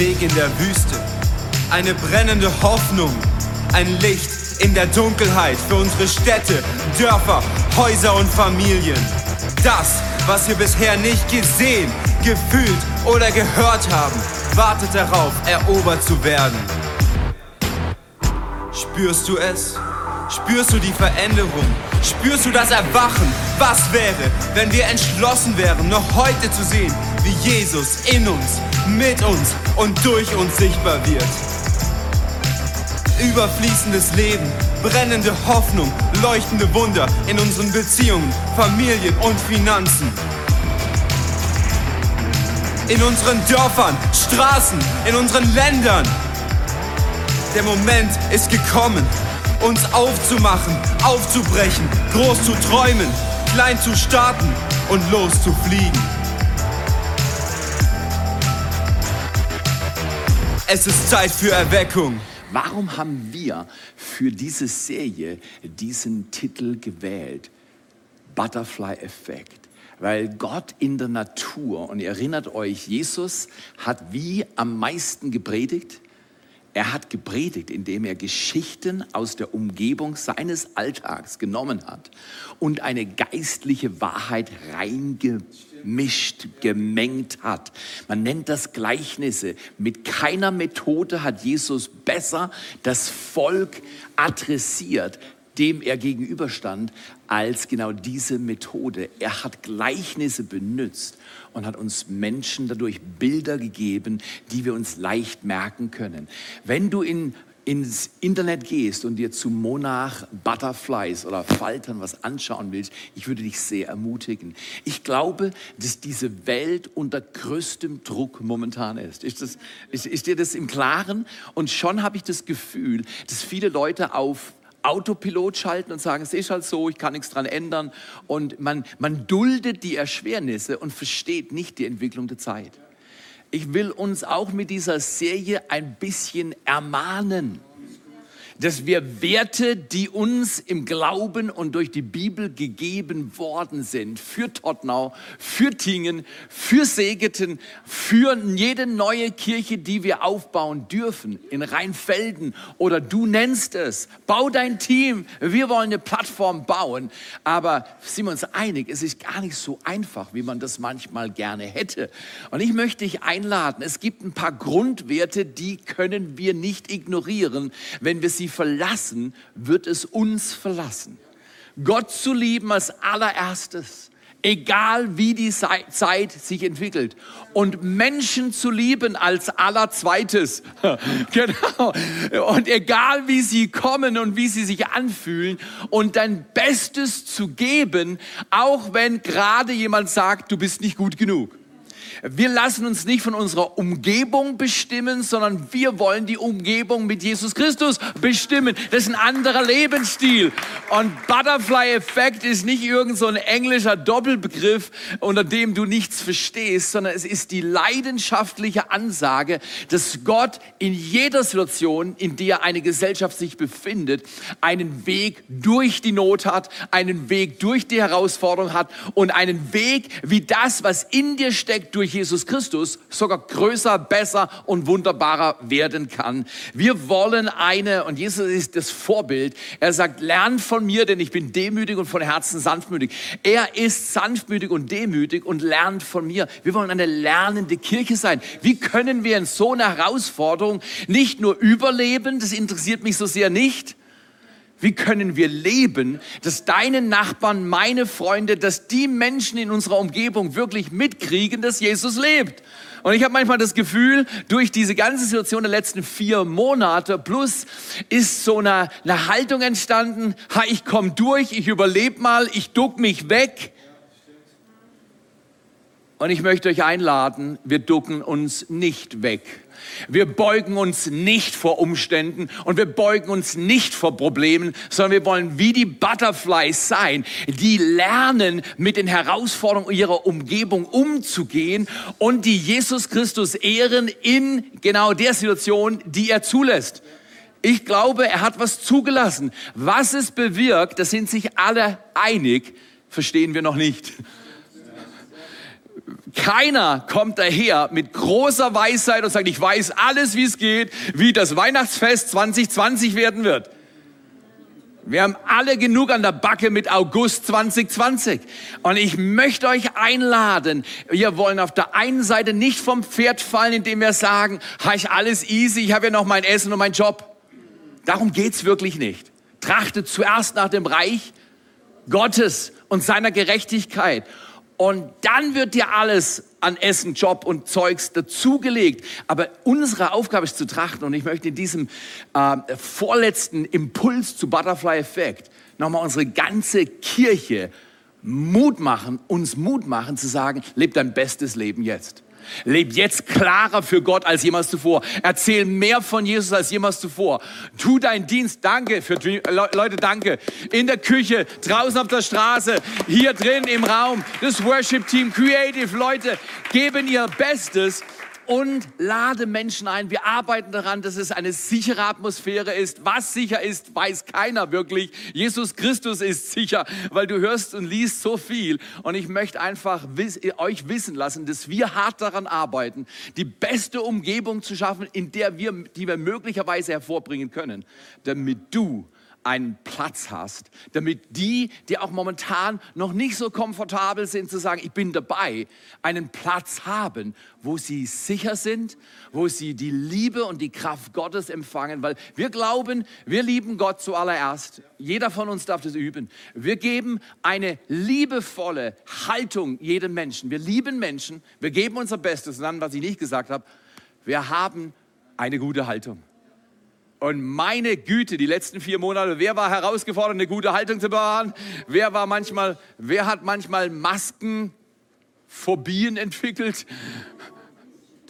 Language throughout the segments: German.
Weg in der Wüste, eine brennende Hoffnung, ein Licht in der Dunkelheit für unsere Städte, Dörfer, Häuser und Familien. Das, was wir bisher nicht gesehen, gefühlt oder gehört haben, wartet darauf, erobert zu werden. Spürst du es? Spürst du die Veränderung? Spürst du das Erwachen? Was wäre, wenn wir entschlossen wären, noch heute zu sehen, wie Jesus in uns, mit uns und durch uns sichtbar wird? Überfließendes Leben, brennende Hoffnung, leuchtende Wunder in unseren Beziehungen, Familien und Finanzen. In unseren Dörfern, Straßen, in unseren Ländern. Der Moment ist gekommen, uns aufzumachen, aufzubrechen, groß zu träumen, klein zu starten und loszufliegen. Es ist Zeit für Erweckung. Warum haben wir für diese Serie diesen Titel gewählt? Butterfly Effekt. Weil Gott in der Natur, und ihr erinnert euch, Jesus hat wie am meisten gepredigt? Er hat gepredigt, indem er Geschichten aus der Umgebung seines Alltags genommen hat und eine geistliche Wahrheit reingemischt, gemengt hat. Man nennt das Gleichnisse. Mit keiner Methode hat Jesus besser das Volk adressiert, dem er gegenüberstand, als genau diese Methode. Er hat Gleichnisse benutzt und hat uns Menschen dadurch Bilder gegeben, die wir uns leicht merken können. Wenn du in ins Internet gehst und dir zu Monarch Butterflies oder Faltern was anschauen willst, ich würde dich sehr ermutigen. Ich glaube, dass diese Welt unter größtem Druck momentan ist. Ist, das, ist, ist dir das im Klaren? Und schon habe ich das Gefühl, dass viele Leute auf Autopilot schalten und sagen, es ist halt so, ich kann nichts dran ändern. Und man, man duldet die Erschwernisse und versteht nicht die Entwicklung der Zeit. Ich will uns auch mit dieser Serie ein bisschen ermahnen dass wir Werte, die uns im Glauben und durch die Bibel gegeben worden sind, für Tottenau, für Tingen, für Segeten, für jede neue Kirche, die wir aufbauen dürfen, in Rheinfelden oder du nennst es, bau dein Team, wir wollen eine Plattform bauen, aber sind wir uns einig, es ist gar nicht so einfach, wie man das manchmal gerne hätte. Und ich möchte dich einladen, es gibt ein paar Grundwerte, die können wir nicht ignorieren, wenn wir sie verlassen, wird es uns verlassen. Gott zu lieben als allererstes, egal wie die Zeit sich entwickelt. Und Menschen zu lieben als allerzweites. genau. Und egal wie sie kommen und wie sie sich anfühlen und dein Bestes zu geben, auch wenn gerade jemand sagt, du bist nicht gut genug. Wir lassen uns nicht von unserer Umgebung bestimmen, sondern wir wollen die Umgebung mit Jesus Christus bestimmen. Das ist ein anderer Lebensstil. Und Butterfly-Effekt ist nicht irgend so ein englischer Doppelbegriff, unter dem du nichts verstehst, sondern es ist die leidenschaftliche Ansage, dass Gott in jeder Situation, in der eine Gesellschaft sich befindet, einen Weg durch die Not hat, einen Weg durch die Herausforderung hat und einen Weg, wie das, was in dir steckt, durch Jesus Christus sogar größer, besser und wunderbarer werden kann. Wir wollen eine, und Jesus ist das Vorbild, er sagt, lernt von mir, denn ich bin demütig und von Herzen sanftmütig. Er ist sanftmütig und demütig und lernt von mir. Wir wollen eine lernende Kirche sein. Wie können wir in so einer Herausforderung nicht nur überleben, das interessiert mich so sehr nicht, wie können wir leben, dass deine Nachbarn, meine Freunde, dass die Menschen in unserer Umgebung wirklich mitkriegen, dass Jesus lebt? Und ich habe manchmal das Gefühl, durch diese ganze Situation der letzten vier Monate plus ist so eine, eine Haltung entstanden, ha, ich komme durch, ich überlebe mal, ich duck mich weg. Und ich möchte euch einladen, wir ducken uns nicht weg. Wir beugen uns nicht vor Umständen und wir beugen uns nicht vor Problemen, sondern wir wollen wie die Butterflies sein, die lernen, mit den Herausforderungen ihrer Umgebung umzugehen und die Jesus Christus ehren in genau der Situation, die er zulässt. Ich glaube, er hat was zugelassen. Was es bewirkt, da sind sich alle einig, verstehen wir noch nicht. Keiner kommt daher mit großer Weisheit und sagt, ich weiß alles, wie es geht, wie das Weihnachtsfest 2020 werden wird. Wir haben alle genug an der Backe mit August 2020. Und ich möchte euch einladen. Wir wollen auf der einen Seite nicht vom Pferd fallen, indem wir sagen, habe ich alles easy, ich habe ja noch mein Essen und meinen Job. Darum geht's wirklich nicht. Trachtet zuerst nach dem Reich Gottes und seiner Gerechtigkeit. Und dann wird dir alles an Essen, Job und Zeugs dazugelegt. Aber unsere Aufgabe ist zu trachten. Und ich möchte in diesem äh, vorletzten Impuls zu Butterfly Effect nochmal unsere ganze Kirche Mut machen, uns Mut machen zu sagen, leb dein bestes Leben jetzt. Leb jetzt klarer für Gott als jemals zuvor. Erzähl mehr von Jesus als jemals zuvor. Tu deinen Dienst. Danke für Leute, danke. In der Küche, draußen auf der Straße, hier drin im Raum. Das Worship Team, Creative Leute geben ihr Bestes und lade Menschen ein. Wir arbeiten daran, dass es eine sichere Atmosphäre ist. Was sicher ist, weiß keiner wirklich. Jesus Christus ist sicher, weil du hörst und liest so viel. Und ich möchte einfach euch wissen lassen, dass wir hart daran arbeiten, die beste Umgebung zu schaffen, in der wir, die wir möglicherweise hervorbringen können, damit du einen Platz hast, damit die, die auch momentan noch nicht so komfortabel sind, zu sagen, ich bin dabei, einen Platz haben, wo sie sicher sind, wo sie die Liebe und die Kraft Gottes empfangen, weil wir glauben, wir lieben Gott zuallererst. Jeder von uns darf das üben. Wir geben eine liebevolle Haltung jedem Menschen. Wir lieben Menschen, wir geben unser Bestes. Und dann, was ich nicht gesagt habe, wir haben eine gute Haltung. Und meine Güte, die letzten vier Monate, wer war herausgefordert, eine gute Haltung zu bewahren? Wer war manchmal, wer hat manchmal Maskenphobien entwickelt?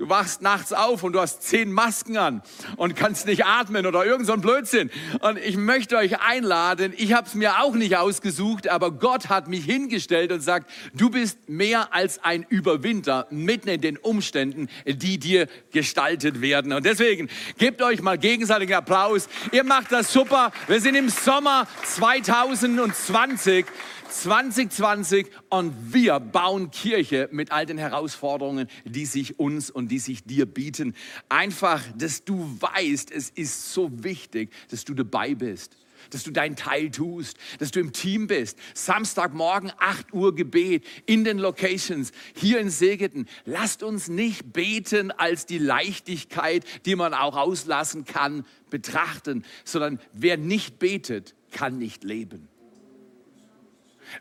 Du wachst nachts auf und du hast zehn Masken an und kannst nicht atmen oder irgend so ein Blödsinn. Und ich möchte euch einladen, ich habe es mir auch nicht ausgesucht, aber Gott hat mich hingestellt und sagt, du bist mehr als ein Überwinter mitten in den Umständen, die dir gestaltet werden. Und deswegen gebt euch mal gegenseitigen Applaus. Ihr macht das super. Wir sind im Sommer 2020. 2020 und wir bauen Kirche mit all den Herausforderungen, die sich uns und die sich dir bieten. Einfach, dass du weißt, es ist so wichtig, dass du dabei bist dass du deinen Teil tust, dass du im Team bist. Samstagmorgen 8 Uhr Gebet in den Locations hier in Segeten. Lasst uns nicht beten als die Leichtigkeit, die man auch auslassen kann, betrachten, sondern wer nicht betet, kann nicht leben.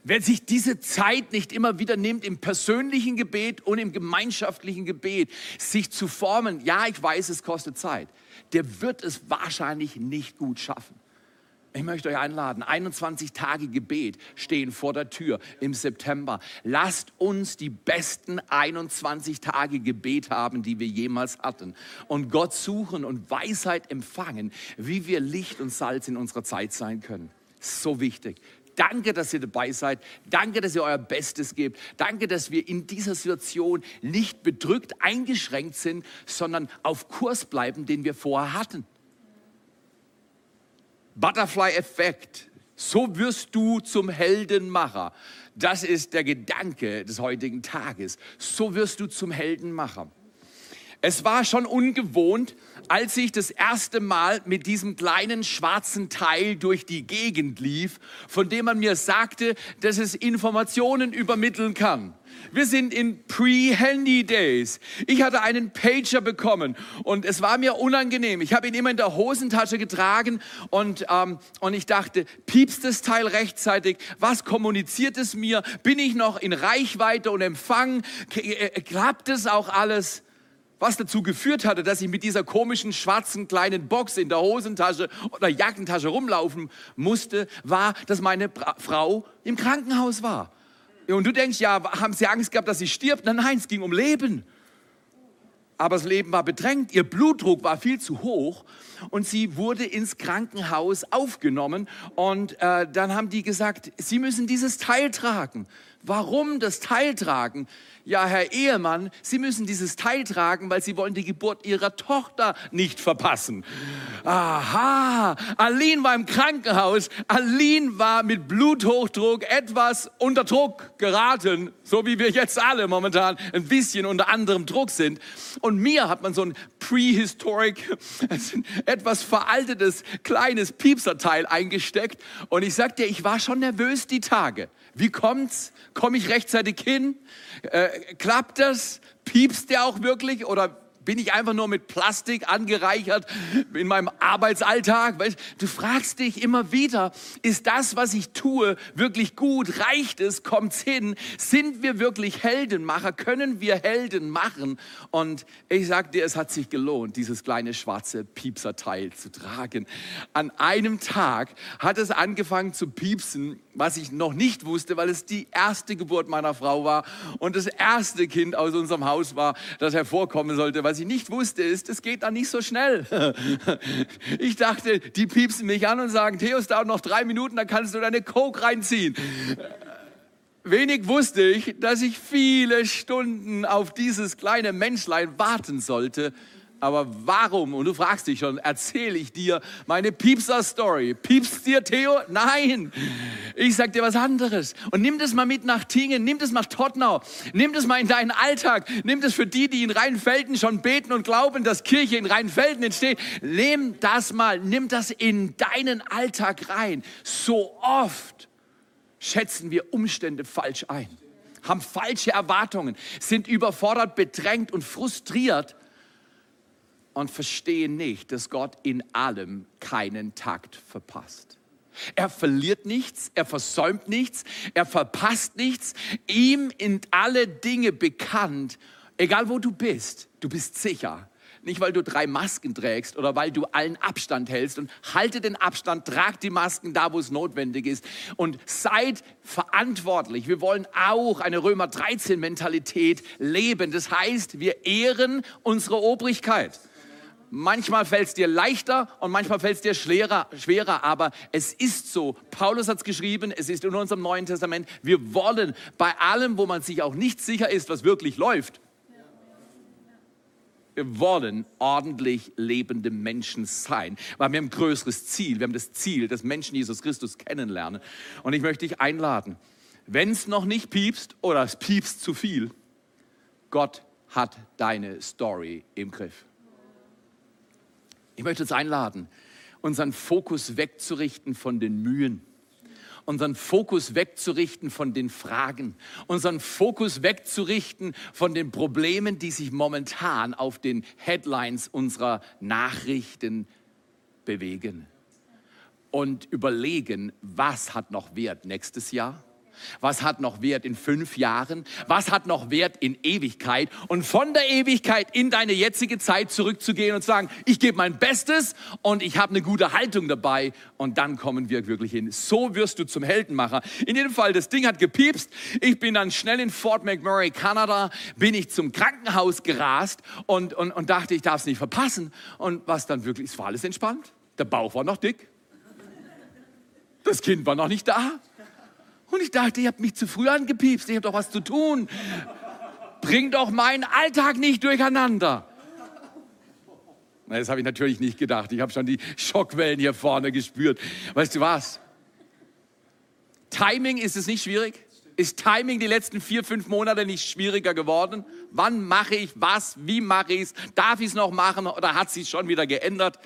Wer sich diese Zeit nicht immer wieder nimmt, im persönlichen Gebet und im gemeinschaftlichen Gebet, sich zu formen, ja, ich weiß, es kostet Zeit, der wird es wahrscheinlich nicht gut schaffen. Ich möchte euch einladen, 21 Tage Gebet stehen vor der Tür im September. Lasst uns die besten 21 Tage Gebet haben, die wir jemals hatten. Und Gott suchen und Weisheit empfangen, wie wir Licht und Salz in unserer Zeit sein können. So wichtig. Danke, dass ihr dabei seid. Danke, dass ihr euer Bestes gebt. Danke, dass wir in dieser Situation nicht bedrückt, eingeschränkt sind, sondern auf Kurs bleiben, den wir vorher hatten. Butterfly-Effekt. So wirst du zum Heldenmacher. Das ist der Gedanke des heutigen Tages. So wirst du zum Heldenmacher. Es war schon ungewohnt, als ich das erste Mal mit diesem kleinen schwarzen Teil durch die Gegend lief, von dem man mir sagte, dass es Informationen übermitteln kann. Wir sind in Pre-Handy-Days. Ich hatte einen Pager bekommen und es war mir unangenehm. Ich habe ihn immer in der Hosentasche getragen und, ähm, und ich dachte, piepst das Teil rechtzeitig? Was kommuniziert es mir? Bin ich noch in Reichweite und Empfang? Äh, klappt es auch alles? Was dazu geführt hatte, dass ich mit dieser komischen schwarzen kleinen Box in der Hosentasche oder Jackentasche rumlaufen musste, war, dass meine Bra Frau im Krankenhaus war. Und du denkst, ja, haben sie Angst gehabt, dass sie stirbt? Nein, nein, es ging um Leben. Aber das Leben war bedrängt, ihr Blutdruck war viel zu hoch und sie wurde ins Krankenhaus aufgenommen und äh, dann haben die gesagt, sie müssen dieses Teil tragen. Warum das Teil tragen? Ja, Herr Ehemann, Sie müssen dieses Teil tragen, weil Sie wollen die Geburt Ihrer Tochter nicht verpassen. Aha, Aline war im Krankenhaus. Aline war mit Bluthochdruck etwas unter Druck geraten, so wie wir jetzt alle momentan ein bisschen unter anderem Druck sind. Und mir hat man so ein prehistoric, etwas veraltetes, kleines Piepserteil eingesteckt. Und ich sagte, ich war schon nervös die Tage. Wie kommt's? Komme ich rechtzeitig hin? Äh, klappt das? Piepst der auch wirklich? Oder bin ich einfach nur mit Plastik angereichert in meinem Arbeitsalltag? Du fragst dich immer wieder, ist das, was ich tue, wirklich gut? Reicht es? Kommt's hin? Sind wir wirklich Heldenmacher? Können wir Helden machen? Und ich sag dir, es hat sich gelohnt, dieses kleine schwarze Piepserteil zu tragen. An einem Tag hat es angefangen zu piepsen, was ich noch nicht wusste, weil es die erste Geburt meiner Frau war und das erste Kind aus unserem Haus war, das hervorkommen sollte, was ich nicht wusste, ist, es geht dann nicht so schnell. Ich dachte, die piepsen mich an und sagen, Theo, es dauert noch drei Minuten, dann kannst du deine Coke reinziehen. Wenig wusste ich, dass ich viele Stunden auf dieses kleine Menschlein warten sollte, aber warum, und du fragst dich schon, erzähle ich dir meine Piepser-Story? Piepst dir, Theo? Nein. Ich sag dir was anderes. Und nimm das mal mit nach Tingen, nimm das nach Tottenau, nimm das mal in deinen Alltag, nimm das für die, die in Rheinfelden schon beten und glauben, dass Kirche in Rheinfelden entsteht. Nimm das mal, nimm das in deinen Alltag rein. So oft schätzen wir Umstände falsch ein, haben falsche Erwartungen, sind überfordert, bedrängt und frustriert und verstehen nicht, dass Gott in allem keinen Takt verpasst. Er verliert nichts, er versäumt nichts, er verpasst nichts. Ihm in alle Dinge bekannt, egal wo du bist, du bist sicher. Nicht, weil du drei Masken trägst oder weil du allen Abstand hältst und halte den Abstand, trag die Masken da, wo es notwendig ist und seid verantwortlich. Wir wollen auch eine Römer 13 Mentalität leben. Das heißt, wir ehren unsere Obrigkeit. Manchmal fällt es dir leichter und manchmal fällt es dir schwerer, schwerer, aber es ist so. Paulus hat es geschrieben, es ist in unserem Neuen Testament. Wir wollen bei allem, wo man sich auch nicht sicher ist, was wirklich läuft, wir wollen ordentlich lebende Menschen sein, weil wir haben ein größeres Ziel. Wir haben das Ziel, dass Menschen Jesus Christus kennenlernen. Und ich möchte dich einladen, wenn es noch nicht piepst oder es piepst zu viel, Gott hat deine Story im Griff. Ich möchte uns einladen, unseren Fokus wegzurichten von den Mühen, unseren Fokus wegzurichten von den Fragen, unseren Fokus wegzurichten von den Problemen, die sich momentan auf den Headlines unserer Nachrichten bewegen. Und überlegen, was hat noch Wert nächstes Jahr? Was hat noch Wert in fünf Jahren? Was hat noch Wert in Ewigkeit? Und von der Ewigkeit in deine jetzige Zeit zurückzugehen und sagen, ich gebe mein Bestes und ich habe eine gute Haltung dabei und dann kommen wir wirklich hin. So wirst du zum Heldenmacher. In jedem Fall, das Ding hat gepiepst. Ich bin dann schnell in Fort McMurray, Kanada, bin ich zum Krankenhaus gerast und, und, und dachte, ich darf es nicht verpassen. Und was dann wirklich, es war alles entspannt. Der Bauch war noch dick. Das Kind war noch nicht da. Und ich dachte, ihr habt mich zu früh angepiepst, ich habe doch was zu tun. Bring doch meinen Alltag nicht durcheinander. Das habe ich natürlich nicht gedacht. Ich habe schon die Schockwellen hier vorne gespürt. Weißt du was? Timing ist es nicht schwierig? Ist Timing die letzten vier, fünf Monate nicht schwieriger geworden? Wann mache ich was? Wie mache ich es? Darf ich es noch machen oder hat sich schon wieder geändert?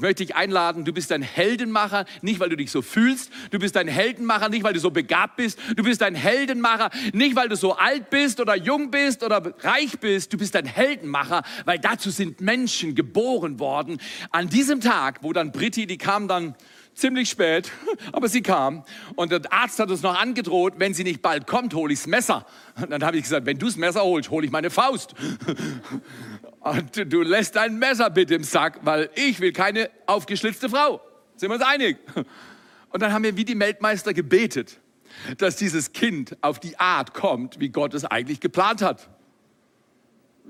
Möchte dich einladen, du bist ein Heldenmacher, nicht weil du dich so fühlst. Du bist ein Heldenmacher, nicht weil du so begabt bist. Du bist ein Heldenmacher, nicht weil du so alt bist oder jung bist oder reich bist. Du bist ein Heldenmacher, weil dazu sind Menschen geboren worden. An diesem Tag, wo dann Britti, die kam dann ziemlich spät, aber sie kam und der Arzt hat uns noch angedroht, wenn sie nicht bald kommt, hole ich das Messer. Und dann habe ich gesagt, wenn du das Messer holst, hole ich meine Faust. Und du lässt dein Messer bitte im Sack, weil ich will keine aufgeschlitzte Frau. Sind wir uns einig? Und dann haben wir wie die Weltmeister gebetet, dass dieses Kind auf die Art kommt, wie Gott es eigentlich geplant hat.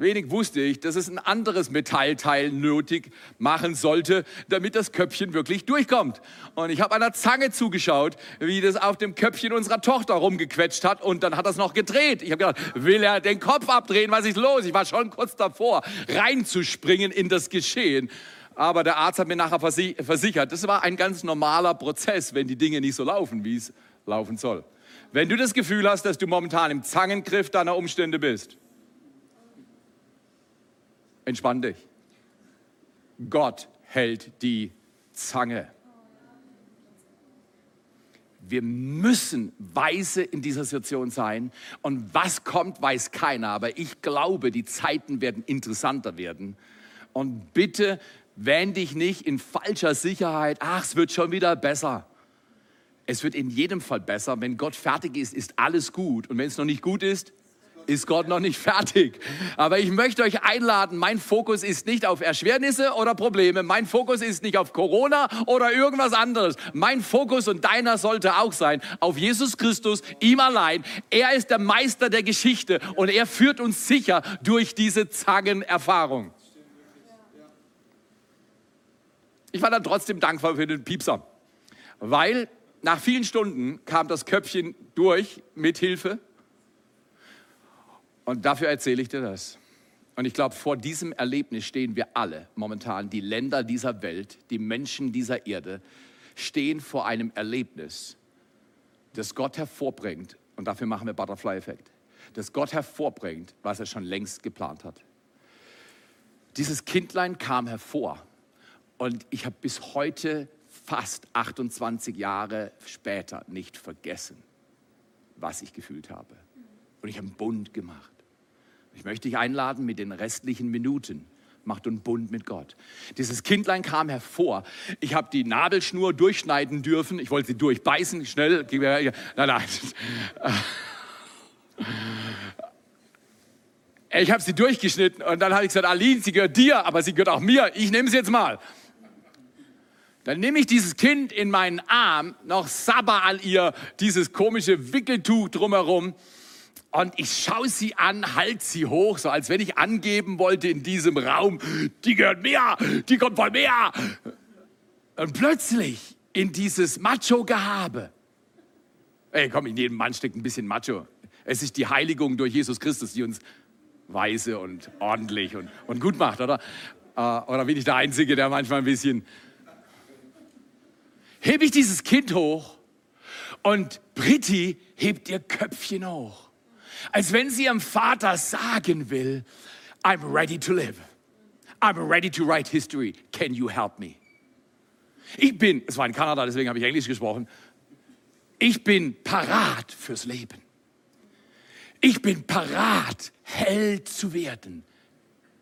Wenig wusste ich, dass es ein anderes Metallteil nötig machen sollte, damit das Köpfchen wirklich durchkommt. Und ich habe einer Zange zugeschaut, wie das auf dem Köpfchen unserer Tochter rumgequetscht hat und dann hat das noch gedreht. Ich habe gedacht, will er den Kopf abdrehen? Was ist los? Ich war schon kurz davor, reinzuspringen in das Geschehen. Aber der Arzt hat mir nachher versichert, das war ein ganz normaler Prozess, wenn die Dinge nicht so laufen, wie es laufen soll. Wenn du das Gefühl hast, dass du momentan im Zangengriff deiner Umstände bist, Entspann dich. Gott hält die Zange. Wir müssen weise in dieser Situation sein. Und was kommt, weiß keiner. Aber ich glaube, die Zeiten werden interessanter werden. Und bitte wähn dich nicht in falscher Sicherheit. Ach, es wird schon wieder besser. Es wird in jedem Fall besser. Wenn Gott fertig ist, ist alles gut. Und wenn es noch nicht gut ist, ist Gott noch nicht fertig. Aber ich möchte euch einladen, mein Fokus ist nicht auf Erschwernisse oder Probleme, mein Fokus ist nicht auf Corona oder irgendwas anderes. Mein Fokus und deiner sollte auch sein auf Jesus Christus, ihm allein. Er ist der Meister der Geschichte und er führt uns sicher durch diese Zangenerfahrung. Ich war dann trotzdem dankbar für den Piepser, weil nach vielen Stunden kam das Köpfchen durch mit Hilfe und dafür erzähle ich dir das. Und ich glaube, vor diesem Erlebnis stehen wir alle momentan, die Länder dieser Welt, die Menschen dieser Erde, stehen vor einem Erlebnis, das Gott hervorbringt. Und dafür machen wir Butterfly-Effekt. Das Gott hervorbringt, was er schon längst geplant hat. Dieses Kindlein kam hervor. Und ich habe bis heute, fast 28 Jahre später, nicht vergessen, was ich gefühlt habe. Und ich habe einen Bund gemacht. Ich möchte dich einladen mit den restlichen Minuten. Macht einen Bund mit Gott. Dieses Kindlein kam hervor. Ich habe die Nabelschnur durchschneiden dürfen. Ich wollte sie durchbeißen, schnell. Nein, nein. Ich habe sie durchgeschnitten und dann habe ich gesagt, Aline, sie gehört dir, aber sie gehört auch mir. Ich nehme sie jetzt mal. Dann nehme ich dieses Kind in meinen Arm, noch Sabber an ihr, dieses komische Wickeltuch drumherum und ich schaue sie an, halte sie hoch, so als wenn ich angeben wollte in diesem Raum, die gehört mir, die kommt von mir. Und plötzlich in dieses Macho-Gehabe. Ey, komm, in jedem Mann steckt ein bisschen Macho. Es ist die Heiligung durch Jesus Christus, die uns weise und ordentlich und, und gut macht, oder? Äh, oder bin ich der Einzige, der manchmal ein bisschen... Hebe ich dieses Kind hoch und Britti hebt ihr Köpfchen hoch als wenn sie ihrem Vater sagen will, I'm ready to live. I'm ready to write history. Can you help me? Ich bin, es war in Kanada, deswegen habe ich Englisch gesprochen, ich bin parat fürs Leben. Ich bin parat, Held zu werden.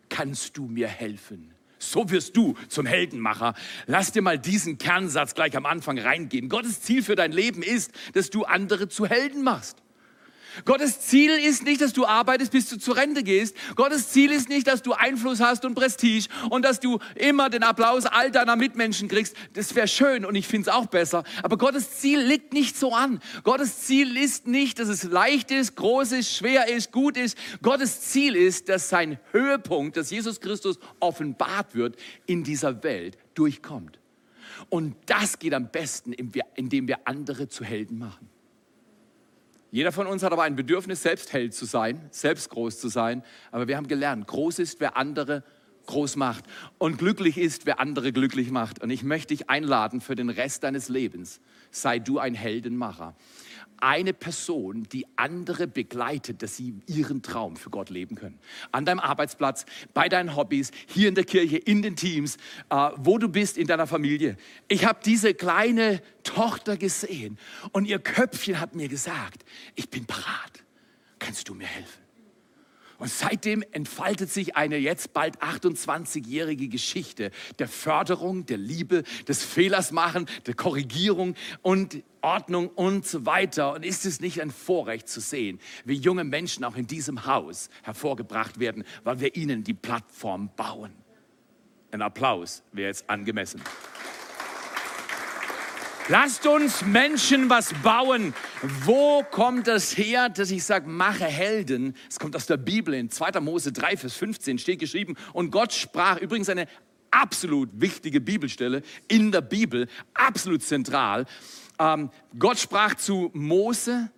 Kannst du mir helfen? So wirst du zum Heldenmacher. Lass dir mal diesen Kernsatz gleich am Anfang reingehen. Gottes Ziel für dein Leben ist, dass du andere zu Helden machst. Gottes Ziel ist nicht, dass du arbeitest, bis du zur Rente gehst. Gottes Ziel ist nicht, dass du Einfluss hast und Prestige und dass du immer den Applaus all deiner Mitmenschen kriegst. Das wäre schön und ich finde es auch besser. Aber Gottes Ziel liegt nicht so an. Gottes Ziel ist nicht, dass es leicht ist, groß ist, schwer ist, gut ist. Gottes Ziel ist, dass sein Höhepunkt, dass Jesus Christus offenbart wird, in dieser Welt durchkommt. Und das geht am besten, indem wir andere zu Helden machen. Jeder von uns hat aber ein Bedürfnis, selbst Held zu sein, selbst groß zu sein. Aber wir haben gelernt, groß ist, wer andere groß macht. Und glücklich ist, wer andere glücklich macht. Und ich möchte dich einladen für den Rest deines Lebens. Sei du ein Heldenmacher eine Person, die andere begleitet, dass sie ihren Traum für Gott leben können. An deinem Arbeitsplatz, bei deinen Hobbys, hier in der Kirche, in den Teams, äh, wo du bist, in deiner Familie. Ich habe diese kleine Tochter gesehen und ihr Köpfchen hat mir gesagt, ich bin parat. Kannst du mir helfen? Und seitdem entfaltet sich eine jetzt bald 28-jährige Geschichte der Förderung, der Liebe, des Fehlers machen, der Korrigierung und Ordnung und so weiter. Und ist es nicht ein Vorrecht zu sehen, wie junge Menschen auch in diesem Haus hervorgebracht werden, weil wir ihnen die Plattform bauen? Ein Applaus wäre jetzt angemessen. Lasst uns Menschen was bauen. Wo kommt das her, dass ich sage, mache Helden? Es kommt aus der Bibel. In 2. Mose 3, Vers 15 steht geschrieben. Und Gott sprach, übrigens eine absolut wichtige Bibelstelle in der Bibel, absolut zentral. Ähm, Gott sprach zu Mose,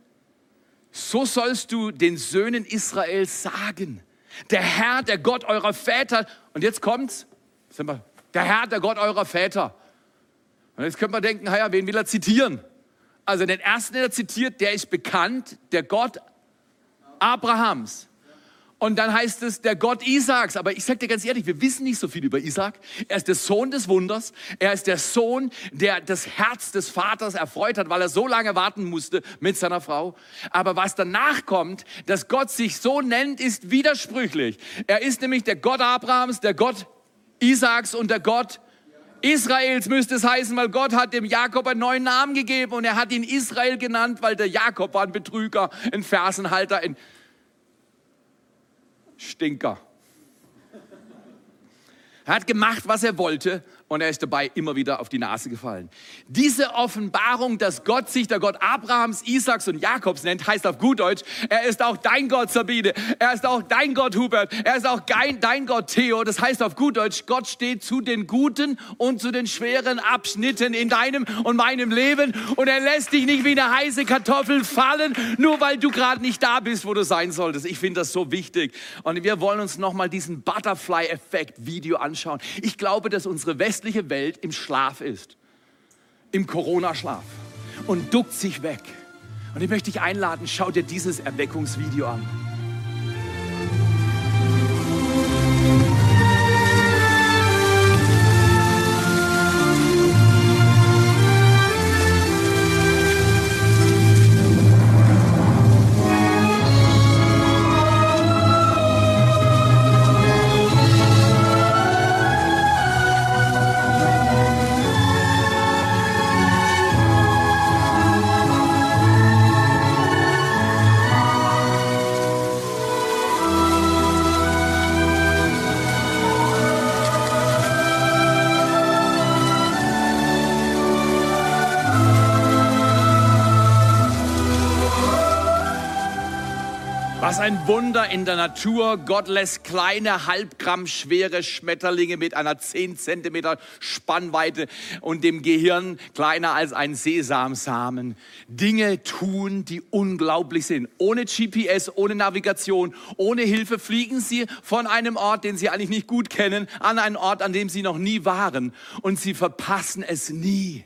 so sollst du den Söhnen Israels sagen. Der Herr, der Gott eurer Väter, und jetzt kommt's, der Herr, der Gott eurer Väter. Und jetzt könnte man denken, ja, wen will er zitieren? Also den ersten, der zitiert, der ist bekannt, der Gott Abrahams. Und dann heißt es der Gott Isaaks. Aber ich sage dir ganz ehrlich, wir wissen nicht so viel über Isaak. Er ist der Sohn des Wunders. Er ist der Sohn, der das Herz des Vaters erfreut hat, weil er so lange warten musste mit seiner Frau. Aber was danach kommt, dass Gott sich so nennt, ist widersprüchlich. Er ist nämlich der Gott Abrahams, der Gott Isaaks und der Gott Israels müsste es heißen, weil Gott hat dem Jakob einen neuen Namen gegeben und er hat ihn Israel genannt, weil der Jakob war ein Betrüger, ein Fersenhalter, ein Stinker. Er hat gemacht, was er wollte und er ist dabei immer wieder auf die Nase gefallen. Diese Offenbarung, dass Gott sich der Gott Abrahams, Isaaks und Jakobs nennt, heißt auf gut Deutsch, er ist auch dein Gott Sabine, er ist auch dein Gott Hubert, er ist auch dein Gott Theo. Das heißt auf gut Deutsch, Gott steht zu den guten und zu den schweren Abschnitten in deinem und meinem Leben und er lässt dich nicht wie eine heiße Kartoffel fallen, nur weil du gerade nicht da bist, wo du sein solltest. Ich finde das so wichtig und wir wollen uns nochmal diesen Butterfly-Effekt-Video anschauen. Ich glaube, dass unsere West westliche Welt im Schlaf ist, im Corona-Schlaf und duckt sich weg. Und ich möchte dich einladen, schau dir dieses Erweckungsvideo an. Ein Wunder in der Natur. Gott lässt kleine, halbgramm schwere Schmetterlinge mit einer 10 Zentimeter Spannweite und dem Gehirn kleiner als ein Sesamsamen Dinge tun, die unglaublich sind. Ohne GPS, ohne Navigation, ohne Hilfe fliegen sie von einem Ort, den sie eigentlich nicht gut kennen, an einen Ort, an dem sie noch nie waren. Und sie verpassen es nie.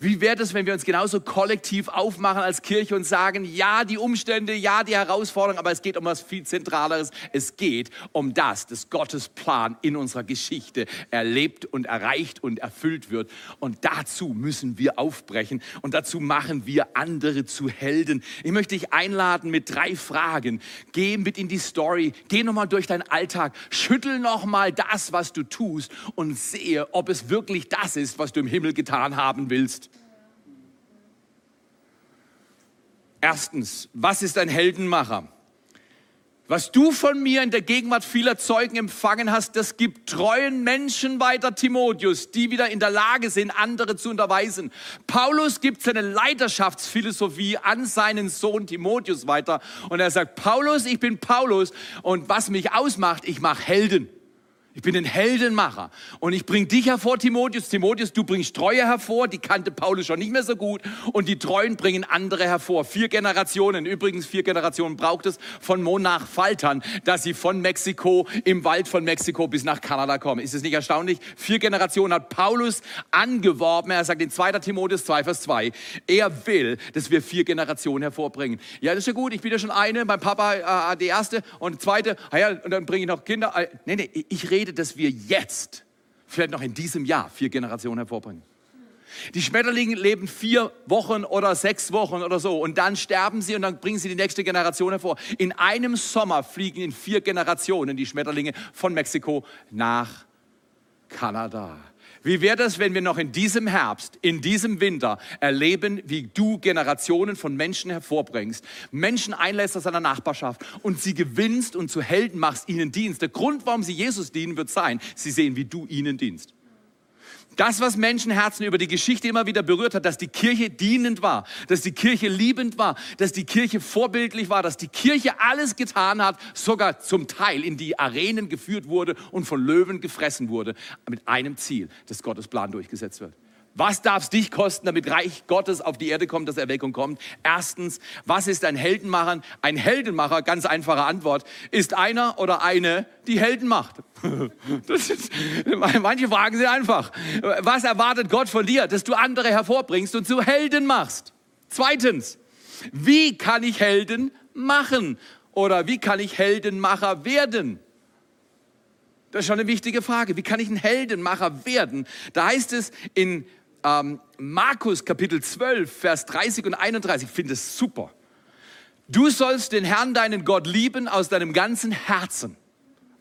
Wie wäre es, wenn wir uns genauso kollektiv aufmachen als Kirche und sagen, ja, die Umstände, ja, die Herausforderungen, aber es geht um was viel Zentraleres. Es geht um das, dass Gottes Plan in unserer Geschichte erlebt und erreicht und erfüllt wird. Und dazu müssen wir aufbrechen und dazu machen wir andere zu Helden. Ich möchte dich einladen mit drei Fragen. Geh mit in die Story, geh nochmal durch deinen Alltag, schüttel nochmal das, was du tust und sehe, ob es wirklich das ist, was du im Himmel getan haben willst willst. Erstens, was ist ein Heldenmacher? Was du von mir in der Gegenwart vieler Zeugen empfangen hast, das gibt treuen Menschen weiter, Timotheus, die wieder in der Lage sind, andere zu unterweisen. Paulus gibt seine Leiterschaftsphilosophie an seinen Sohn Timotheus weiter und er sagt, Paulus, ich bin Paulus und was mich ausmacht, ich mache Helden. Ich bin ein Heldenmacher. Und ich bringe dich hervor, Timotheus. Timotheus, du bringst Treue hervor. Die kannte Paulus schon nicht mehr so gut. Und die Treuen bringen andere hervor. Vier Generationen. Übrigens, vier Generationen braucht es von Monarch Faltern, dass sie von Mexiko, im Wald von Mexiko bis nach Kanada kommen. Ist es nicht erstaunlich? Vier Generationen hat Paulus angeworben. Er sagt in 2. Timotheus 2, Vers 2, er will, dass wir vier Generationen hervorbringen. Ja, das ist ja gut. Ich bin ja schon eine, mein Papa äh, die erste und zweite. Ah ja, und dann bringe ich noch Kinder. Äh, nee, nee, ich rede dass wir jetzt, vielleicht noch in diesem Jahr, vier Generationen hervorbringen. Die Schmetterlinge leben vier Wochen oder sechs Wochen oder so und dann sterben sie und dann bringen sie die nächste Generation hervor. In einem Sommer fliegen in vier Generationen die Schmetterlinge von Mexiko nach Kanada. Wie wäre das, wenn wir noch in diesem Herbst, in diesem Winter erleben, wie du Generationen von Menschen hervorbringst, Menschen einlässt aus deiner Nachbarschaft und sie gewinnst und zu Helden machst, ihnen Dienst. Der Grund, warum sie Jesus dienen, wird sein, sie sehen, wie du ihnen dienst. Das, was Menschenherzen über die Geschichte immer wieder berührt hat, dass die Kirche dienend war, dass die Kirche liebend war, dass die Kirche vorbildlich war, dass die Kirche alles getan hat, sogar zum Teil in die Arenen geführt wurde und von Löwen gefressen wurde, mit einem Ziel, dass Gottes Plan durchgesetzt wird. Was darf es dich kosten, damit Reich Gottes auf die Erde kommt, dass Erweckung kommt? Erstens, was ist ein Heldenmacher? Ein Heldenmacher, ganz einfache Antwort, ist einer oder eine, die Helden macht. Ist, manche Fragen sind einfach. Was erwartet Gott von dir? Dass du andere hervorbringst und zu Helden machst. Zweitens, wie kann ich Helden machen? Oder wie kann ich Heldenmacher werden? Das ist schon eine wichtige Frage. Wie kann ich ein Heldenmacher werden? Da heißt es in ähm, Markus Kapitel 12, Vers 30 und 31, ich finde es super. Du sollst den Herrn, deinen Gott, lieben aus deinem ganzen Herzen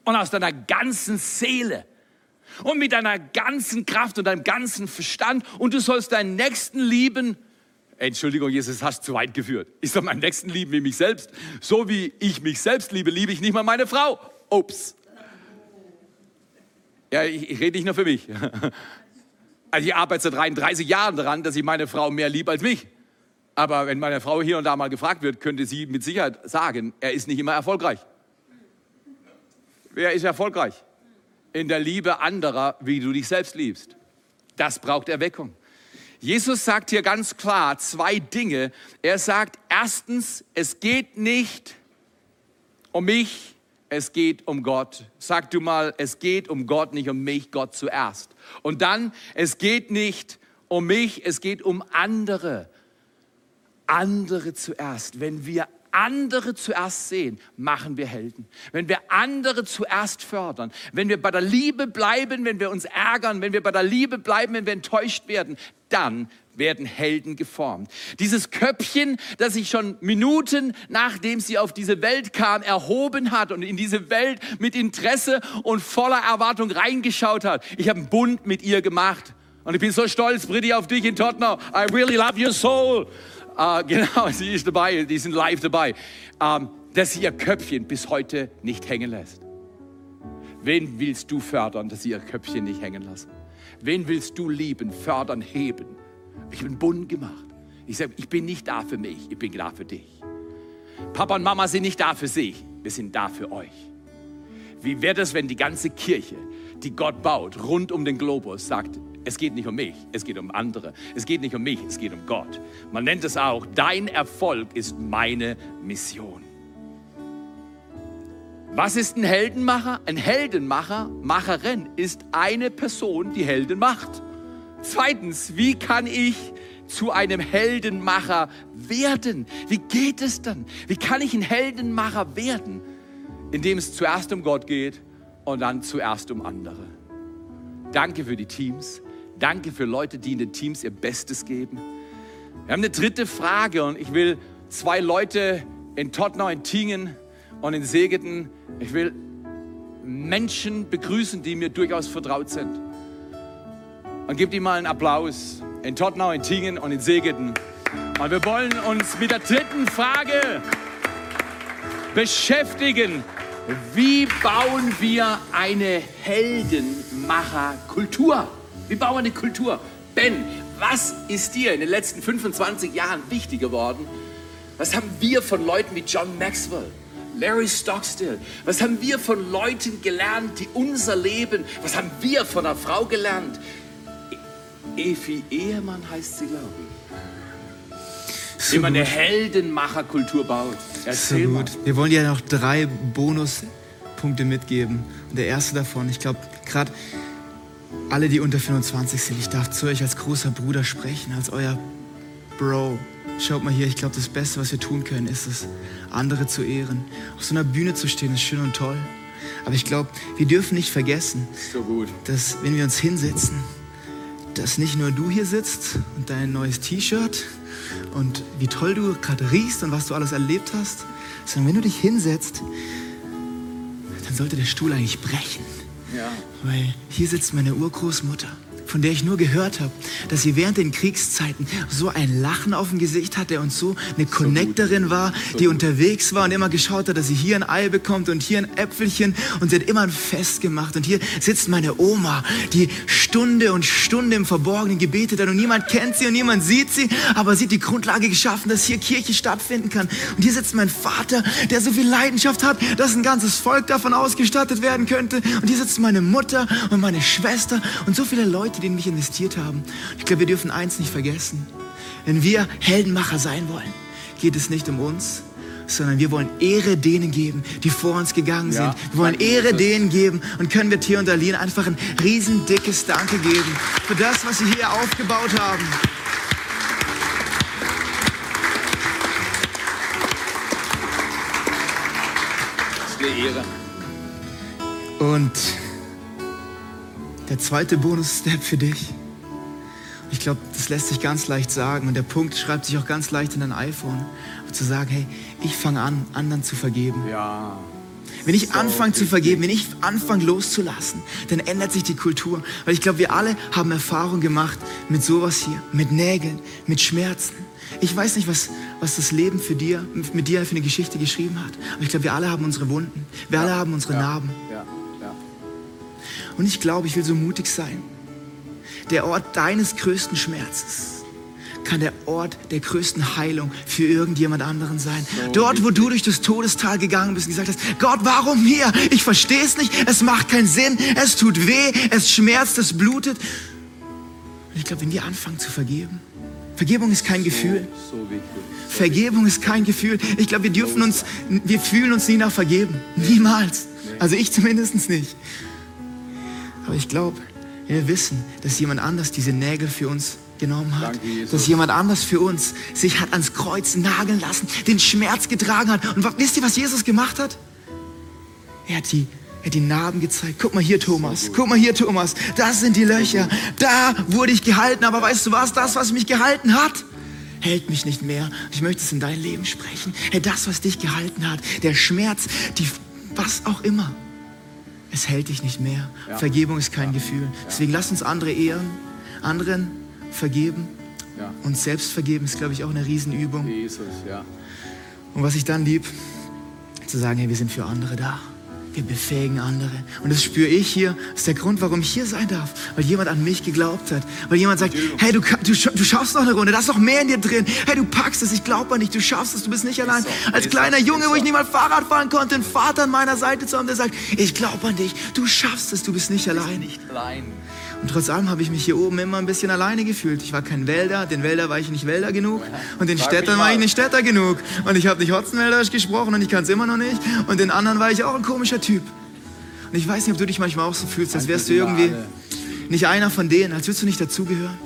und aus deiner ganzen Seele und mit deiner ganzen Kraft und deinem ganzen Verstand und du sollst deinen Nächsten lieben. Entschuldigung, Jesus, hast zu weit geführt. Ich soll meinen Nächsten lieben wie mich selbst. So wie ich mich selbst liebe, liebe ich nicht mal meine Frau. Ups. Ja, ich, ich rede nicht nur für mich. Also ich arbeite seit 33 Jahren daran, dass ich meine Frau mehr liebe als mich. Aber wenn meine Frau hier und da mal gefragt wird, könnte sie mit Sicherheit sagen, er ist nicht immer erfolgreich. Wer ist erfolgreich? In der Liebe anderer, wie du dich selbst liebst. Das braucht Erweckung. Jesus sagt hier ganz klar zwei Dinge. Er sagt erstens, es geht nicht um mich, es geht um Gott. Sag du mal, es geht um Gott, nicht um mich, Gott zuerst. Und dann, es geht nicht um mich, es geht um andere. Andere zuerst. Wenn wir andere zuerst sehen, machen wir Helden. Wenn wir andere zuerst fördern, wenn wir bei der Liebe bleiben, wenn wir uns ärgern, wenn wir bei der Liebe bleiben, wenn wir enttäuscht werden, dann werden Helden geformt. Dieses Köpfchen, das sich schon Minuten nachdem sie auf diese Welt kam, erhoben hat und in diese Welt mit Interesse und voller Erwartung reingeschaut hat. Ich habe einen Bund mit ihr gemacht. Und ich bin so stolz, Britti, auf dich in Tottenham. I really love your soul. Uh, genau, sie ist dabei, die sind live dabei. Um, dass sie ihr Köpfchen bis heute nicht hängen lässt. Wen willst du fördern, dass sie ihr Köpfchen nicht hängen lassen? Wen willst du lieben, fördern, heben? Ich bin bunt gemacht. Ich sage, ich bin nicht da für mich, ich bin da für dich. Papa und Mama sind nicht da für sich, wir sind da für euch. Wie wäre es, wenn die ganze Kirche, die Gott baut, rund um den Globus, sagt, es geht nicht um mich, es geht um andere. Es geht nicht um mich, es geht um Gott. Man nennt es auch, dein Erfolg ist meine Mission. Was ist ein Heldenmacher? Ein Heldenmacher, Macherin ist eine Person, die Helden macht. Zweitens, wie kann ich zu einem Heldenmacher werden? Wie geht es dann? Wie kann ich ein Heldenmacher werden? Indem es zuerst um Gott geht und dann zuerst um andere. Danke für die Teams. Danke für Leute, die in den Teams ihr Bestes geben. Wir haben eine dritte Frage und ich will zwei Leute in Tottenau, in Tingen und in Segeten, ich will Menschen begrüßen, die mir durchaus vertraut sind und gebt ihm mal einen Applaus in Tottenau, in Tingen und in Segeten. Und wir wollen uns mit der dritten Frage beschäftigen. Wie bauen wir eine Heldenmacherkultur? Wie bauen wir eine Kultur? Ben, was ist dir in den letzten 25 Jahren wichtig geworden? Was haben wir von Leuten wie John Maxwell, Larry Stockstill, was haben wir von Leuten gelernt, die unser Leben, was haben wir von einer Frau gelernt, Efi Ehemann heißt sie, glaube ich. So Wie man eine Heldenmacherkultur baut. Erzähl so gut. Mal. Wir wollen dir noch drei Bonuspunkte mitgeben. Und der erste davon, ich glaube, gerade alle, die unter 25 sind, ich darf zu euch als großer Bruder sprechen, als euer Bro. Schaut mal hier, ich glaube, das Beste, was wir tun können, ist es, andere zu ehren. Auf so einer Bühne zu stehen, ist schön und toll. Aber ich glaube, wir dürfen nicht vergessen, so dass wenn wir uns hinsetzen, dass nicht nur du hier sitzt und dein neues T-Shirt und wie toll du gerade riechst und was du alles erlebt hast, sondern wenn du dich hinsetzt, dann sollte der Stuhl eigentlich brechen. Ja. Weil hier sitzt meine Urgroßmutter, von der ich nur gehört habe, dass sie während den Kriegszeiten so ein Lachen auf dem Gesicht hatte und so eine Connectorin war, die unterwegs war und immer geschaut hat, dass sie hier ein Ei bekommt und hier ein Äpfelchen und sie hat immer ein Fest gemacht. Und hier sitzt meine Oma, die Stunde und Stunde im Verborgenen gebetet hat und niemand kennt sie und niemand sieht sie, aber sie hat die Grundlage geschaffen, dass hier Kirche stattfinden kann. Und hier sitzt mein Vater, der so viel Leidenschaft hat, dass ein ganzes Volk davon ausgestattet werden könnte. Und hier sitzt meine Mutter und meine Schwester und so viele Leute, die in mich investiert haben. Ich glaube, wir dürfen eins nicht vergessen. Wenn wir Heldenmacher sein wollen, geht es nicht um uns, sondern wir wollen Ehre denen geben, die vor uns gegangen sind. Ja, wir wollen Ehre denen geben und können wir Theo und Aline einfach ein riesen dickes Danke geben für das, was sie hier aufgebaut haben. Das ist eine Ehre. Und der zweite Bonus-Step für dich. Ich glaube, das lässt sich ganz leicht sagen und der Punkt schreibt sich auch ganz leicht in dein iPhone. Zu sagen, hey, ich fange an, anderen zu vergeben. Ja. Wenn ich So anfange zu vergeben, wenn ich anfange loszulassen, dann ändert sich die Kultur. Weil ich glaube, wir alle haben Erfahrung gemacht mit sowas hier, mit Nägeln, mit Schmerzen. Ich weiß nicht, was, was das Leben für dir, mit dir für eine Geschichte geschrieben hat. Aber ich glaube, wir alle haben unsere Wunden. Wir alle haben unsere ja. Narben. Und ich glaube, ich will so mutig sein. Der Ort deines größten Schmerzes kann der Ort der größten Heilung für irgendjemand anderen sein. Dort, wo du durch das Todestal gegangen bist und gesagt hast, Gott, warum mir? Ich verstehe es nicht, es macht keinen Sinn, es tut weh, es schmerzt, es blutet. Und ich glaube, wenn wir anfangen zu vergeben, Vergebung ist kein Gefühl. So wichtig. Vergebung ist kein Gefühl. Ich glaube, wir dürfen uns, wir fühlen uns nie nach Vergeben. Niemals. Also ich zumindest nicht. Aber ich glaube, wir wissen, dass jemand anders diese Nägel für uns genommen hat. Danke, dass jemand anders für uns sich hat ans Kreuz nageln lassen, den Schmerz getragen hat. Und wisst ihr, was Jesus gemacht hat? Er hat die, er hat die Narben gezeigt. Guck mal hier, Thomas. Guck mal hier, Thomas. Das sind die Löcher. Da wurde ich gehalten. Aber weißt du was? Das, was mich gehalten hat, hält mich nicht mehr. Ich möchte es in dein Leben sprechen. Hey, das, was dich gehalten hat, der Schmerz, die, was auch immer, es hält dich nicht mehr. Ja. Vergebung ist kein Gefühl. Deswegen lass uns andere ehren, anderen vergeben. Ja. Und selbst vergeben ist, glaube ich, auch eine Riesenübung. Jesus, ja. Und was ich dann lieb, zu sagen, hey, wir sind für andere da. Wir befähigen andere. Und das spüre ich hier. Das ist der Grund, warum ich hier sein darf. Weil jemand an mich geglaubt hat. Weil jemand sagt, hey, du, du, du schaffst noch eine Runde. Da ist noch mehr in dir drin. Hey, du packst es. Ich glaube an dich. Du schaffst es. Du bist nicht allein. Als kleiner Junge, wo ich nicht mal Fahrrad fahren konnte, einen Vater an meiner Seite zu haben, der sagt, ich glaube an dich. Du schaffst es. Du bist nicht allein. Nicht allein. Und trotz allem habe ich mich hier oben immer ein bisschen alleine gefühlt. Ich war kein Wälder, den Wälder war ich nicht Wälder genug und den Städtern war ich nicht Städter genug. Und ich habe nicht Hotzenwälderisch gesprochen und ich kann es immer noch nicht. Und den anderen war ich auch ein komischer Typ. Und ich weiß nicht, ob du dich manchmal auch so fühlst, als wärst du irgendwie nicht einer von denen, als würdest du nicht dazugehören.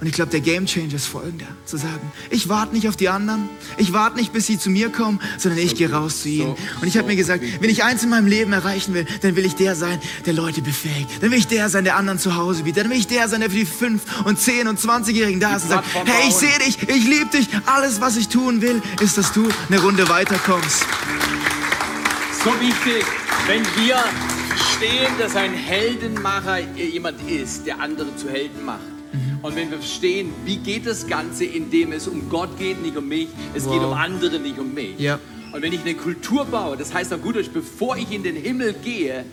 Und ich glaube, der Game Changer ist folgender, zu sagen, ich warte nicht auf die anderen, ich warte nicht, bis sie zu mir kommen, sondern ich gehe raus zu ihnen. Und ich habe mir gesagt, wenn ich eins in meinem Leben erreichen will, dann will ich der sein, der Leute befähigt. Dann will ich der sein, der anderen zu Hause bietet. Dann will ich der sein, der für die 5- und 10- und 20-Jährigen da ist und sagt, hey, ich sehe dich, ich liebe dich. Alles, was ich tun will, ist, dass du eine Runde weiterkommst. So wichtig, wenn wir verstehen, dass ein Heldenmacher jemand ist, der andere zu Helden macht. Und wenn wir verstehen, wie geht das Ganze, indem es um Gott geht, nicht um mich, es geht Wow. um andere, nicht um mich. Ja. Und wenn ich eine Kultur baue, das heißt auf gut Deutsch, bevor ich in den Himmel gehe,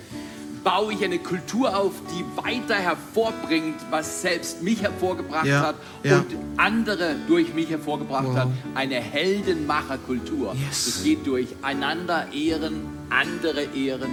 baue ich eine Kultur auf, die weiter hervorbringt, was selbst mich hervorgebracht Ja, hat ja. und andere durch mich hervorgebracht Wow. hat. Eine Heldenmacherkultur. Yes. Das geht durch einander ehren, andere ehren,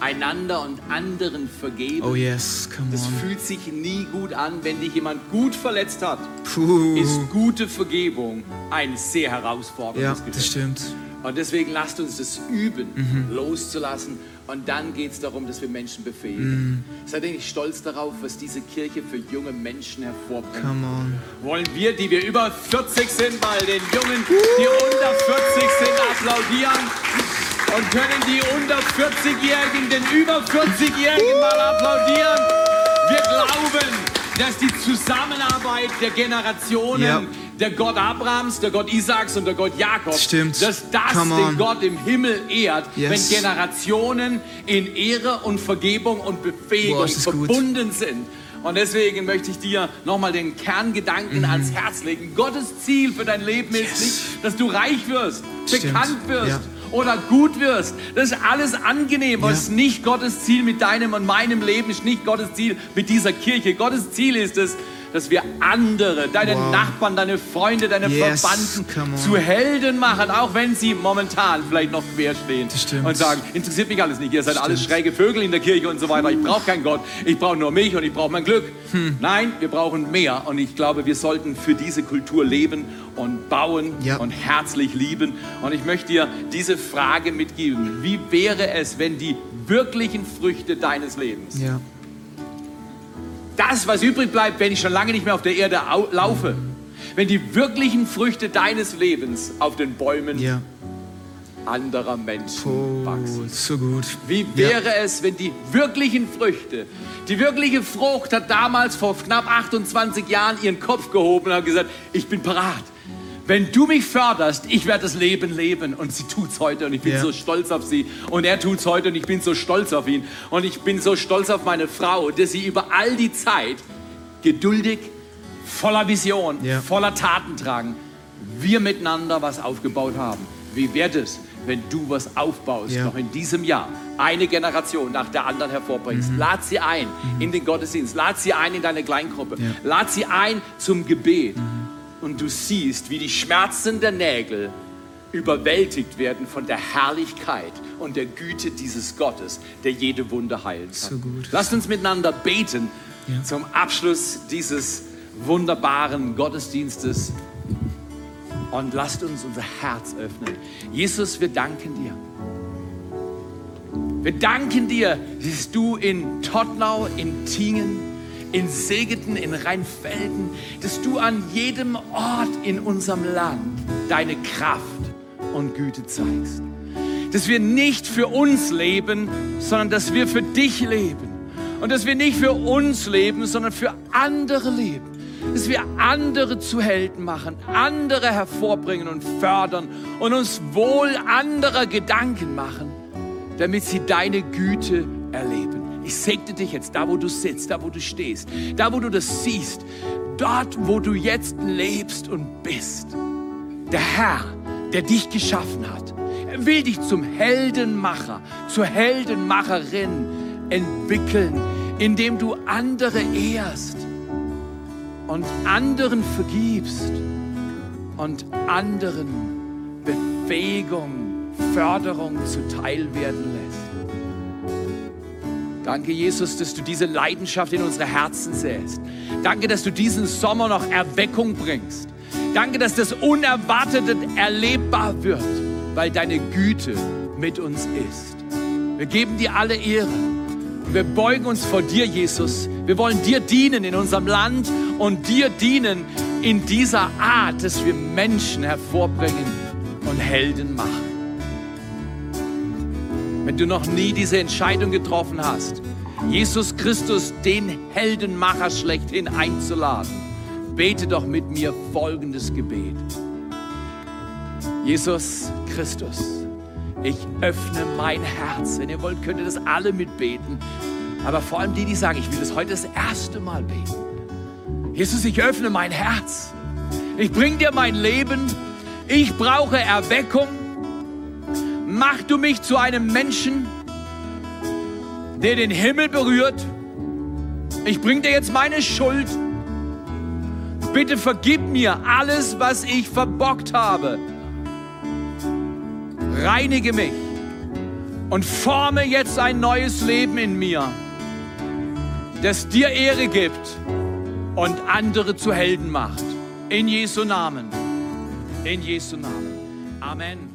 einander und anderen vergeben. Oh yes, come Das on. fühlt sich nie gut an, wenn dich jemand gut verletzt hat. Puh. Ist gute Vergebung ein sehr Ja, herausforderndes Gefühl. das stimmt. Und deswegen lasst uns das üben, Mhm. loszulassen. Und dann geht es darum, dass wir Menschen Mhm. befähigen. Seid ihr nicht stolz darauf, was diese Kirche für junge Menschen hervorbringt? Come on. Wollen wir, die wir über 40 sind, mal den Jungen, die unter 40 sind, applaudieren? Und können die unter 40-Jährigen den über 40-Jährigen mal applaudieren? Wir glauben, dass die Zusammenarbeit der Generationen, Ja. der Gott Abrahams, der Gott Isaaks und der Gott Jakobs, Stimmt. dass das den. Gott im Himmel ehrt, Yes. wenn Generationen in Ehre und Vergebung und Befähigung ist das gut. verbunden sind. Und deswegen möchte ich dir nochmal den Kerngedanken Mhm. ans Herz legen. Gottes Ziel für dein Leben ist Yes. nicht, dass du reich wirst, Stimmt. bekannt wirst Ja. Oder gut wirst. Das ist alles angenehm, aber Ja. nicht Gottes Ziel mit deinem und meinem Leben, ist nicht Gottes Ziel mit dieser Kirche. Gottes Ziel ist es, dass wir andere, deine Wow. Nachbarn, deine Freunde, deine Yes, Verwandten zu Helden machen, auch wenn sie momentan vielleicht noch quer stehen und sagen, interessiert mich alles nicht, ihr seid alles Stimmt. schräge Vögel in der Kirche und so weiter, ich brauche keinen Gott, ich brauche nur mich und ich brauche mein Glück. Hm. Nein, wir brauchen mehr und ich glaube, wir sollten für diese Kultur leben und bauen Ja. und herzlich lieben. Und ich möchte dir diese Frage mitgeben, wie wäre es, wenn die wirklichen Früchte deines Lebens, Ja. Das, was übrig bleibt, wenn ich schon lange nicht mehr auf der Erde au- laufe, wenn die wirklichen Früchte deines Lebens auf den Bäumen Ja. anderer Menschen Oh, wachsen. so gut. Wie Ja. wäre es, wenn die wirklichen Früchte, die wirkliche Frucht hat damals vor knapp 28 Jahren ihren Kopf gehoben und hat gesagt, ich bin parat. Wenn du mich förderst, ich werde das Leben leben. Und sie tut's heute und ich bin Ja. so stolz auf sie. Und er tut's heute und ich bin so stolz auf ihn. Und ich bin so stolz auf meine Frau, dass sie über all die Zeit geduldig, voller Vision, Ja. voller Taten tragen, wir miteinander was aufgebaut haben. Wie wäre es, wenn du was aufbaust, Ja. noch in diesem Jahr, eine Generation nach der anderen hervorbringst? Lad sie ein in den Gottesdienst, lad sie ein in deine Kleingruppe, Ja. lad sie ein zum Gebet. Und du siehst, wie die Schmerzen der Nägel überwältigt werden von der Herrlichkeit und der Güte dieses Gottes, der jede Wunde heilen kann. So gut. Lasst uns miteinander beten Ja. zum Abschluss dieses wunderbaren Gottesdienstes und lasst uns unser Herz öffnen. Jesus, wir danken dir. Wir danken dir, dass du in Tottnau, in Tingen, in Segeten, in Rheinfelden, dass du an jedem Ort in unserem Land deine Kraft und Güte zeigst. Dass wir nicht für uns leben, sondern dass wir für dich leben. Und dass wir nicht für uns leben, sondern für andere leben. Dass wir andere zu Helden machen, andere hervorbringen und fördern und uns wohl anderer Gedanken machen, damit sie deine Güte erleben. Ich segne dich jetzt, da wo du sitzt, da wo du stehst, da wo du das siehst, dort wo du jetzt lebst und bist. Der Herr, der dich geschaffen hat, will dich zum Heldenmacher, zur Heldenmacherin entwickeln, indem du andere ehrst und anderen vergibst und anderen Befähigung, Förderung zuteil werden lässt. Danke, Jesus, dass du diese Leidenschaft in unsere Herzen säst. Danke, dass du diesen Sommer noch Erweckung bringst. Danke, dass das Unerwartete erlebbar wird, weil deine Güte mit uns ist. Wir geben dir alle Ehre. Wir beugen uns vor dir, Jesus. Wir wollen dir dienen in unserem Land und dir dienen in dieser Art, dass wir Menschen hervorbringen und Helden machen. Wenn du noch nie diese Entscheidung getroffen hast, Jesus Christus, den Heldenmacher schlechthin einzuladen, bete doch mit mir folgendes Gebet. Jesus Christus, ich öffne mein Herz. Wenn ihr wollt, könnt ihr das alle mitbeten. Aber vor allem die, die sagen, ich will das heute das erste Mal beten. Jesus, ich öffne mein Herz. Ich bring dir mein Leben. Ich brauche Erweckung. Mach du mich zu einem Menschen, der den Himmel berührt. Ich bring dir jetzt meine Schuld. Bitte vergib mir alles, was ich verbockt habe. Reinige mich und forme jetzt ein neues Leben in mir, das dir Ehre gibt und andere zu Helden macht. In Jesu Namen. In Jesu Namen. Amen.